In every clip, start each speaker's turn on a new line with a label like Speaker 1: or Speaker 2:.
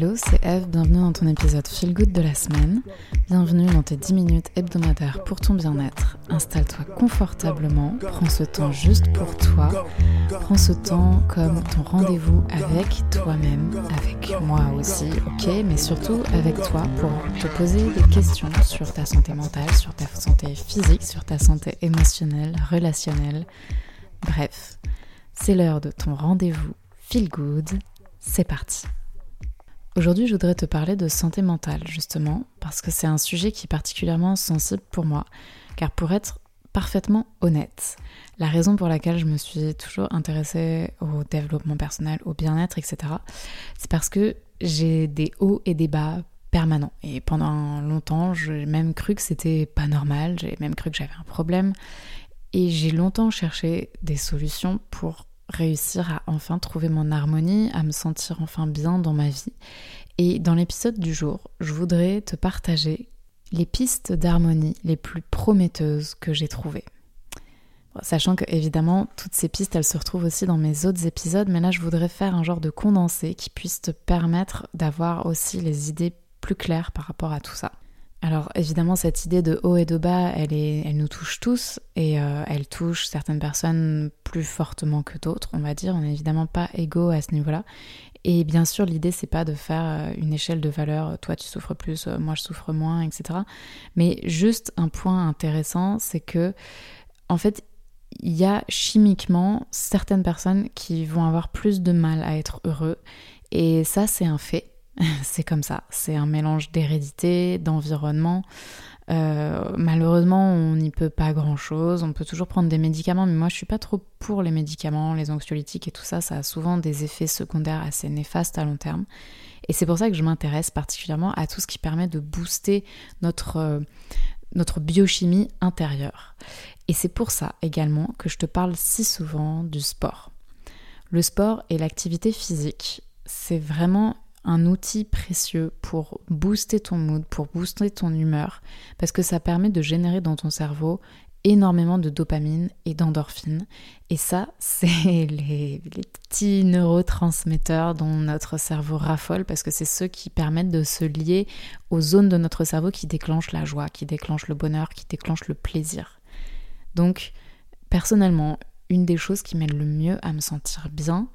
Speaker 1: Hello, c'est Eve, bienvenue dans ton épisode Feel Good de la semaine. Bienvenue dans tes 10 minutes hebdomadaires pour ton bien-être. Installe-toi confortablement, prends ce temps juste pour toi. Prends ce temps comme ton rendez-vous avec toi-même, avec moi aussi, ok, mais surtout avec toi pour te poser des questions sur ta santé mentale, sur ta santé physique, sur ta santé émotionnelle, relationnelle. Bref, c'est l'heure de ton rendez-vous Feel Good. C'est parti. Aujourd'hui, je voudrais te parler de santé mentale, justement, parce que c'est un sujet qui est particulièrement sensible pour moi. Car pour être parfaitement honnête, la raison pour laquelle je me suis toujours intéressée au développement personnel, au bien-être, etc., c'est parce que j'ai des hauts et des bas permanents. Et pendant longtemps, j'ai même cru que c'était pas normal, j'ai même cru que j'avais un problème. Et j'ai longtemps cherché des solutions pour réussir à enfin trouver mon harmonie, à me sentir enfin bien dans ma vie. Et dans l'épisode du jour, je voudrais te partager les pistes d'harmonie les plus prometteuses que j'ai trouvées. sachant que évidemment toutes ces pistes elles se retrouvent aussi dans mes autres épisodes, mais là je voudrais faire un genre de condensé qui puisse te permettre d'avoir aussi les idées plus claires par rapport à tout ça. Alors évidemment cette idée de haut et de bas, elle, est, elle nous touche tous et euh, elle touche certaines personnes plus fortement que d'autres, on va dire. On n'est évidemment pas égaux à ce niveau-là. Et bien sûr l'idée c'est pas de faire euh, une échelle de valeur, toi tu souffres plus, euh, moi je souffre moins, etc. Mais juste un point intéressant, c'est que en fait il y a chimiquement certaines personnes qui vont avoir plus de mal à être heureux et ça c'est un fait. c'est comme ça, c'est un mélange d'hérédité, d'environnement. Euh, malheureusement, on n'y peut pas grand chose. On peut toujours prendre des médicaments, mais moi je suis pas trop pour les médicaments, les anxiolytiques et tout ça. Ça a souvent des effets secondaires assez néfastes à long terme. Et c'est pour ça que je m'intéresse particulièrement à tout ce qui permet de booster notre, euh, notre biochimie intérieure. Et c'est pour ça également que je te parle si souvent du sport. Le sport et l'activité physique, c'est vraiment un outil précieux pour booster ton mood, pour booster ton humeur, parce que ça permet de générer dans ton cerveau énormément de dopamine et d'endorphine. Et ça, c'est les, petits neurotransmetteurs dont notre cerveau raffole, parce que c'est ceux qui permettent de se lier aux zones de notre cerveau qui déclenchent la joie, qui déclenchent le bonheur, qui déclenchent le plaisir. Donc, personnellement, une des choses qui m'aide le mieux à me sentir bien,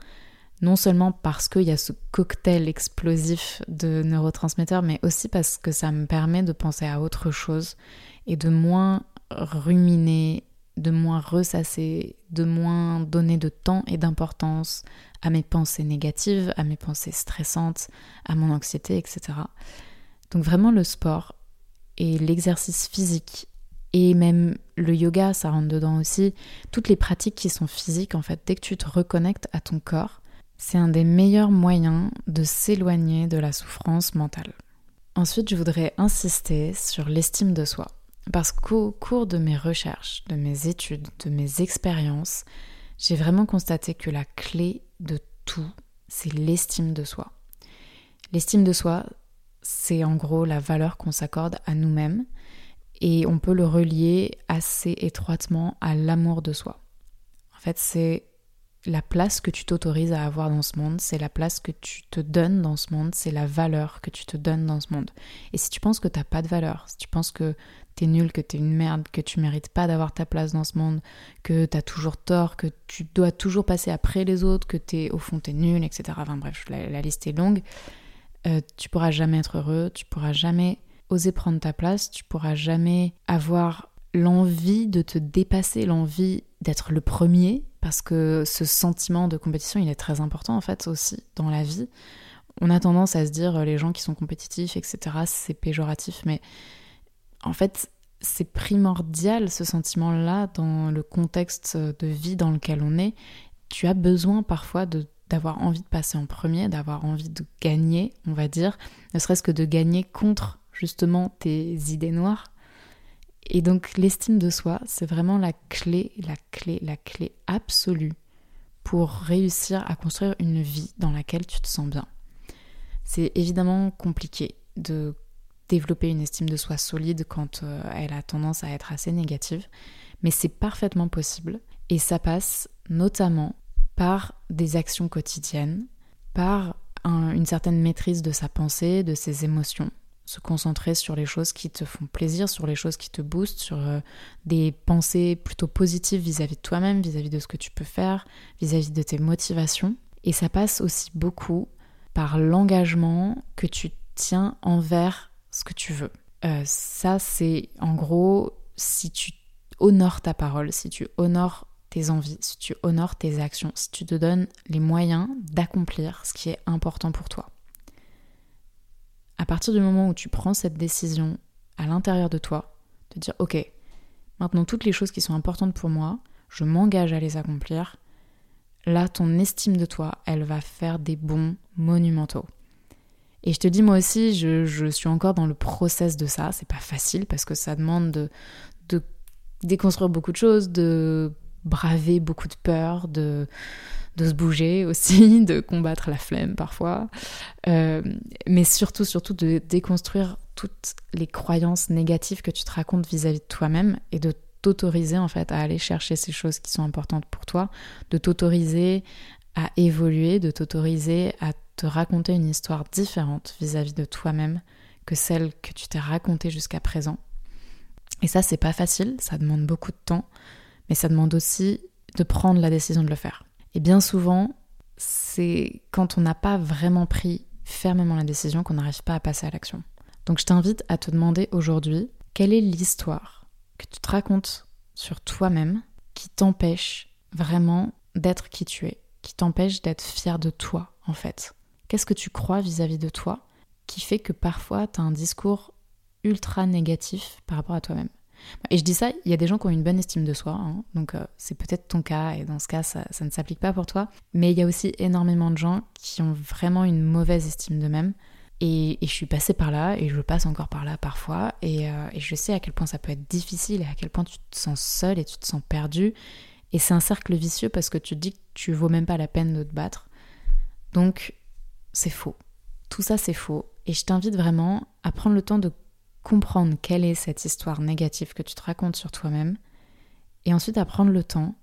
Speaker 1: non seulement parce qu'il y a ce cocktail explosif de neurotransmetteurs, mais aussi parce que ça me permet de penser à autre chose et de moins ruminer, de moins ressasser, de moins donner de temps et d'importance à mes pensées négatives, à mes pensées stressantes, à mon anxiété, etc. Donc vraiment le sport et l'exercice physique et même le yoga, ça rentre dedans aussi. Toutes les pratiques qui sont physiques, en fait, dès que tu te reconnectes à ton corps, c'est un des meilleurs moyens de s'éloigner de la souffrance mentale. Ensuite, je voudrais insister sur l'estime de soi. Parce qu'au cours de mes recherches, de mes études, de mes expériences, j'ai vraiment constaté que la clé de tout, c'est l'estime de soi. L'estime de soi, c'est en gros la valeur qu'on s'accorde à nous-mêmes et on peut le relier assez étroitement à l'amour de soi. En fait, c'est la place que tu t'autorises à avoir dans ce monde, c'est la place que tu te donnes dans ce monde, c'est la valeur que tu te donnes dans ce monde. Et si tu penses que t'as pas de valeur, si tu penses que t'es nul, que t'es une merde, que tu mérites pas d'avoir ta place dans ce monde, que t'as toujours tort, que tu dois toujours passer après les autres, que t'es au fond t'es nul, etc. Enfin bref, la, liste est longue. Euh, tu pourras jamais être heureux, tu pourras jamais oser prendre ta place, tu pourras jamais avoir l'envie de te dépasser, l'envie d'être le premier, parce que ce sentiment de compétition, il est très important en fait aussi dans la vie. On a tendance à se dire euh, les gens qui sont compétitifs, etc., c'est péjoratif, mais en fait, c'est primordial ce sentiment-là dans le contexte de vie dans lequel on est. Tu as besoin parfois de d'avoir envie de passer en premier, d'avoir envie de gagner, on va dire, ne serait-ce que de gagner contre justement tes idées noires, et donc l'estime de soi, c'est vraiment la clé, la clé, la clé absolue pour réussir à construire une vie dans laquelle tu te sens bien. C'est évidemment compliqué de développer une estime de soi solide quand euh, elle a tendance à être assez négative, mais c'est parfaitement possible et ça passe notamment par des actions quotidiennes, par une certaine maîtrise de sa pensée, de ses émotions, se concentrer sur les choses qui te font plaisir, sur les choses qui te boostent, sur euh, des pensées plutôt positives vis-à-vis de toi-même, vis-à-vis de ce que tu peux faire, vis-à-vis de tes motivations. Et ça passe aussi beaucoup par l'engagement que tu tiens envers ce que tu veux. Euh, ça, c'est en gros, si tu honores ta parole, si tu honores tes envies, si tu honores tes actions, si tu te donnes les moyens d'accomplir ce qui est important pour toi. À partir du moment où tu prends cette décision à l'intérieur de toi, de dire ok, maintenant toutes les choses qui sont importantes pour moi, je m'engage à les accomplir, là ton estime de toi, elle va faire des bons monumentaux. Et je te dis moi aussi, je, suis encore dans le process de ça, c'est pas facile parce que ça demande de, de déconstruire beaucoup de choses, de braver beaucoup de peur, de, se bouger aussi, de combattre la flemme parfois, euh, mais surtout, surtout de déconstruire toutes les croyances négatives que tu te racontes vis-à-vis de toi-même et de t'autoriser en fait à aller chercher ces choses qui sont importantes pour toi, de t'autoriser à évoluer, de t'autoriser à te raconter une histoire différente vis-à-vis de toi-même que celle que tu t'es racontée jusqu'à présent. Et ça, c'est pas facile, ça demande beaucoup de temps, mais ça demande aussi de prendre la décision de le faire. Et bien souvent, c'est quand on n'a pas vraiment pris fermement la décision qu'on n'arrive pas à passer à l'action. Donc je t'invite à te demander aujourd'hui quelle est l'histoire que tu te racontes sur toi-même qui t'empêche vraiment d'être qui tu es, qui t'empêche d'être fier de toi en fait? Qu'est-ce que tu crois vis-à-vis de toi qui fait que parfois tu as un discours ultra négatif par rapport à toi-même? Et je dis ça, il y a des gens qui ont une bonne estime de soi, hein. donc euh, c'est peut-être ton cas, et dans ce cas, ça, ne s'applique pas pour toi. Mais il y a aussi énormément de gens qui ont vraiment une mauvaise estime d'eux-mêmes. Et, je suis passée par là, et je passe encore par là parfois, et, euh, et, je sais à quel point ça peut être difficile, et à quel point tu te sens seul et tu te sens perdu. Et c'est un cercle vicieux parce que tu te dis que tu vaux même pas la peine de te battre. Donc, c'est faux. Tout ça, c'est faux. Et je t'invite vraiment à prendre le temps de comprendre quelle est cette histoire négative que tu te racontes sur toi-même, et ensuite à prendre le temps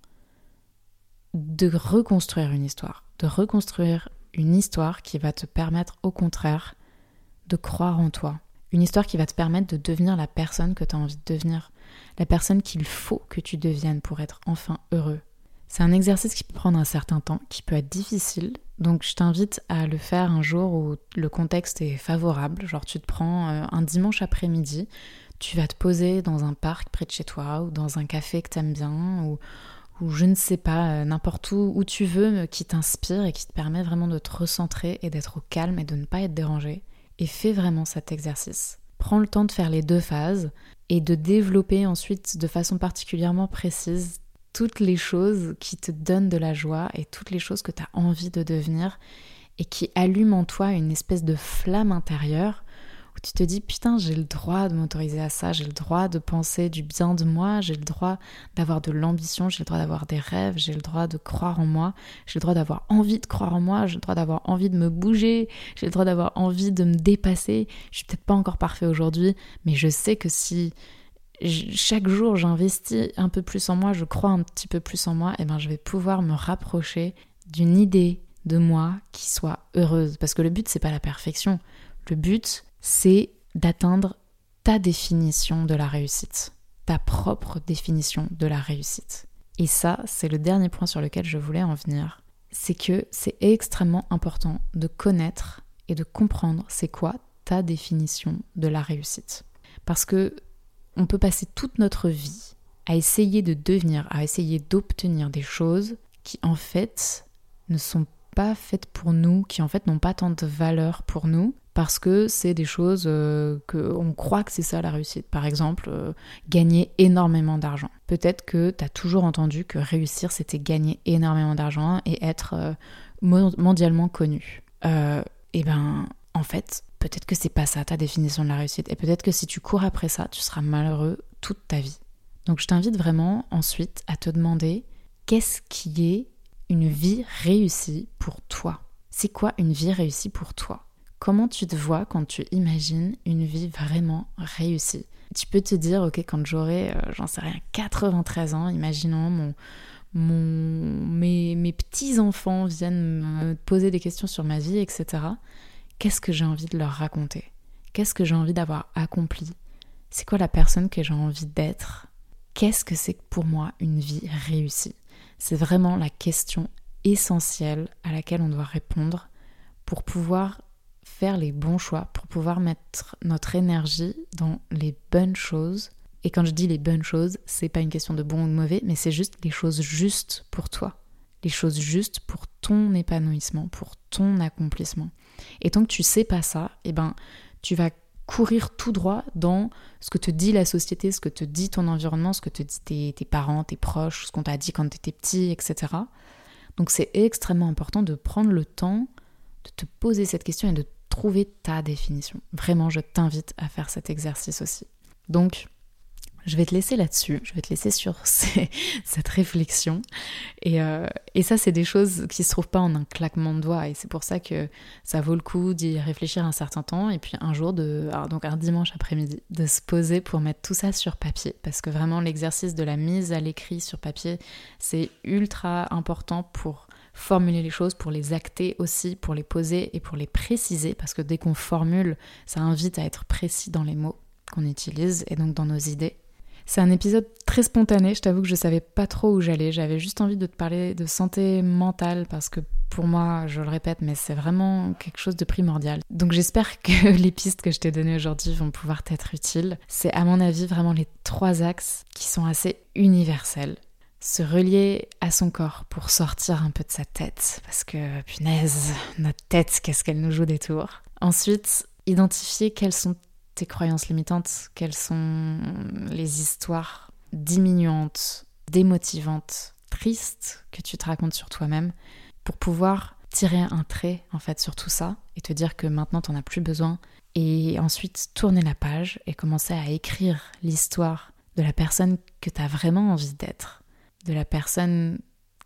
Speaker 1: de reconstruire une histoire, de reconstruire une histoire qui va te permettre au contraire de croire en toi, une histoire qui va te permettre de devenir la personne que tu as envie de devenir, la personne qu'il faut que tu deviennes pour être enfin heureux, c'est un exercice qui peut prendre un certain temps, qui peut être difficile, donc je t'invite à le faire un jour où le contexte est favorable, genre tu te prends euh, un dimanche après-midi, tu vas te poser dans un parc près de chez toi ou dans un café que t'aimes bien ou, ou je ne sais pas, euh, n'importe où, où tu veux, qui t'inspire et qui te permet vraiment de te recentrer et d'être au calme et de ne pas être dérangé. Et fais vraiment cet exercice. Prends le temps de faire les deux phases et de développer ensuite de façon particulièrement précise toutes les choses qui te donnent de la joie et toutes les choses que tu as envie de devenir et qui allument en toi une espèce de flamme intérieure où tu te dis putain j'ai le droit de m'autoriser à ça, j'ai le droit de penser du bien de moi, j'ai le droit d'avoir de l'ambition, j'ai le droit d'avoir des rêves, j'ai le droit de croire en moi, j'ai le droit d'avoir envie de croire en moi, j'ai le droit d'avoir envie de me bouger, j'ai le droit d'avoir envie de me dépasser. Je suis peut-être pas encore parfait aujourd'hui, mais je sais que si chaque jour j'investis un peu plus en moi, je crois un petit peu plus en moi, et ben je vais pouvoir me rapprocher d'une idée de moi qui soit heureuse. Parce que le but c'est pas la perfection, le but c'est d'atteindre ta définition de la réussite, ta propre définition de la réussite. Et ça, c'est le dernier point sur lequel je voulais en venir. C'est que c'est extrêmement important de connaître et de comprendre c'est quoi ta définition de la réussite. Parce que on peut passer toute notre vie à essayer de devenir, à essayer d'obtenir des choses qui en fait ne sont pas faites pour nous, qui en fait n'ont pas tant de valeur pour nous, parce que c'est des choses euh, que on croit que c'est ça la réussite. Par exemple, euh, gagner énormément d'argent. Peut-être que tu as toujours entendu que réussir c'était gagner énormément d'argent et être euh, mondialement connu. et ben en fait, peut-être que c'est pas ça ta définition de la réussite. Et peut-être que si tu cours après ça, tu seras malheureux toute ta vie. Donc je t'invite vraiment ensuite à te demander qu'est-ce qui est une vie réussie pour toi? C'est quoi une vie réussie pour toi? Comment tu te vois quand tu imagines une vie vraiment réussie? Tu peux te dire, ok, quand j'aurai, euh, j'en sais rien, 93 ans, imaginons mon, mon, mes, mes petits-enfants viennent me poser des questions sur ma vie, etc., qu'est-ce que j'ai envie de leur raconter? Qu'est-ce que j'ai envie d'avoir accompli? C'est quoi la personne que j'ai envie d'être? Qu'est-ce que c'est pour moi une vie réussie? C'est vraiment la question essentielle à laquelle on doit répondre pour pouvoir faire les bons choix, pour pouvoir mettre notre énergie dans les bonnes choses. Et quand je dis les bonnes choses, c'est pas une question de bon ou de mauvais, mais c'est juste les choses justes pour toi. Les choses justes pour ton épanouissement, pour ton accomplissement. Et tant que tu sais pas ça, eh ben, tu vas courir tout droit dans ce que te dit la société, ce que te dit ton environnement, ce que te dit tes, tes parents, tes proches, ce qu'on t'a dit quand tu étais petit, etc. Donc c'est extrêmement important de prendre le temps de te poser cette question et de trouver ta définition. Vraiment, je t'invite à faire cet exercice aussi. Donc, je vais te laisser là-dessus, je vais te laisser sur cette réflexion. Euh, et, ça, c'est des choses qui se trouvent pas en un claquement de doigts. Et c'est pour ça que ça vaut le coup d'y réfléchir un certain temps. Et puis un jour, de, donc un dimanche après-midi, de se poser pour mettre tout ça sur papier. Parce que vraiment, l'exercice de la mise à l'écrit sur papier, c'est ultra important pour formuler les choses, pour les acter aussi, pour les poser et pour les préciser. Parce que dès qu'on formule, ça invite à être précis dans les mots qu'on utilise et donc dans nos idées. C'est un épisode très spontané, je t'avoue que je savais pas trop où j'allais, j'avais juste envie de te parler de santé mentale parce que pour moi, je le répète, mais c'est vraiment quelque chose de primordial. Donc j'espère que les pistes que je t'ai données aujourd'hui vont pouvoir t'être utiles. C'est à mon avis vraiment les trois axes qui sont assez universels. Se relier à son corps pour sortir un peu de sa tête, parce que punaise, notre tête, qu'est-ce qu'elle nous joue des tours. Ensuite, identifier quels sont croyances limitantes, quelles sont les histoires diminuantes, démotivantes, tristes que tu te racontes sur toi-même pour pouvoir tirer un trait en fait sur tout ça et te dire que maintenant tu n'en as plus besoin et ensuite tourner la page et commencer à écrire l'histoire de la personne que tu as vraiment envie d'être, de la personne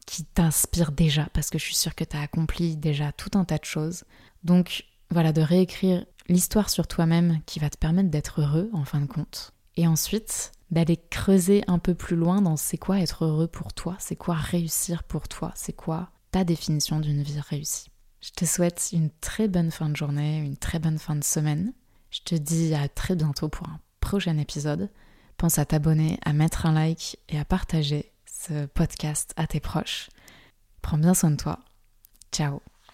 Speaker 1: qui t'inspire déjà parce que je suis sûre que tu as accompli déjà tout un tas de choses. Donc voilà, de réécrire l'histoire sur toi-même qui va te permettre d'être heureux en fin de compte. Et ensuite, d'aller creuser un peu plus loin dans c'est quoi être heureux pour toi, c'est quoi réussir pour toi, c'est quoi ta définition d'une vie réussie. Je te souhaite une très bonne fin de journée, une très bonne fin de semaine. Je te dis à très bientôt pour un prochain épisode. Pense à t'abonner, à mettre un like et à partager ce podcast à tes proches. Prends bien soin de toi. Ciao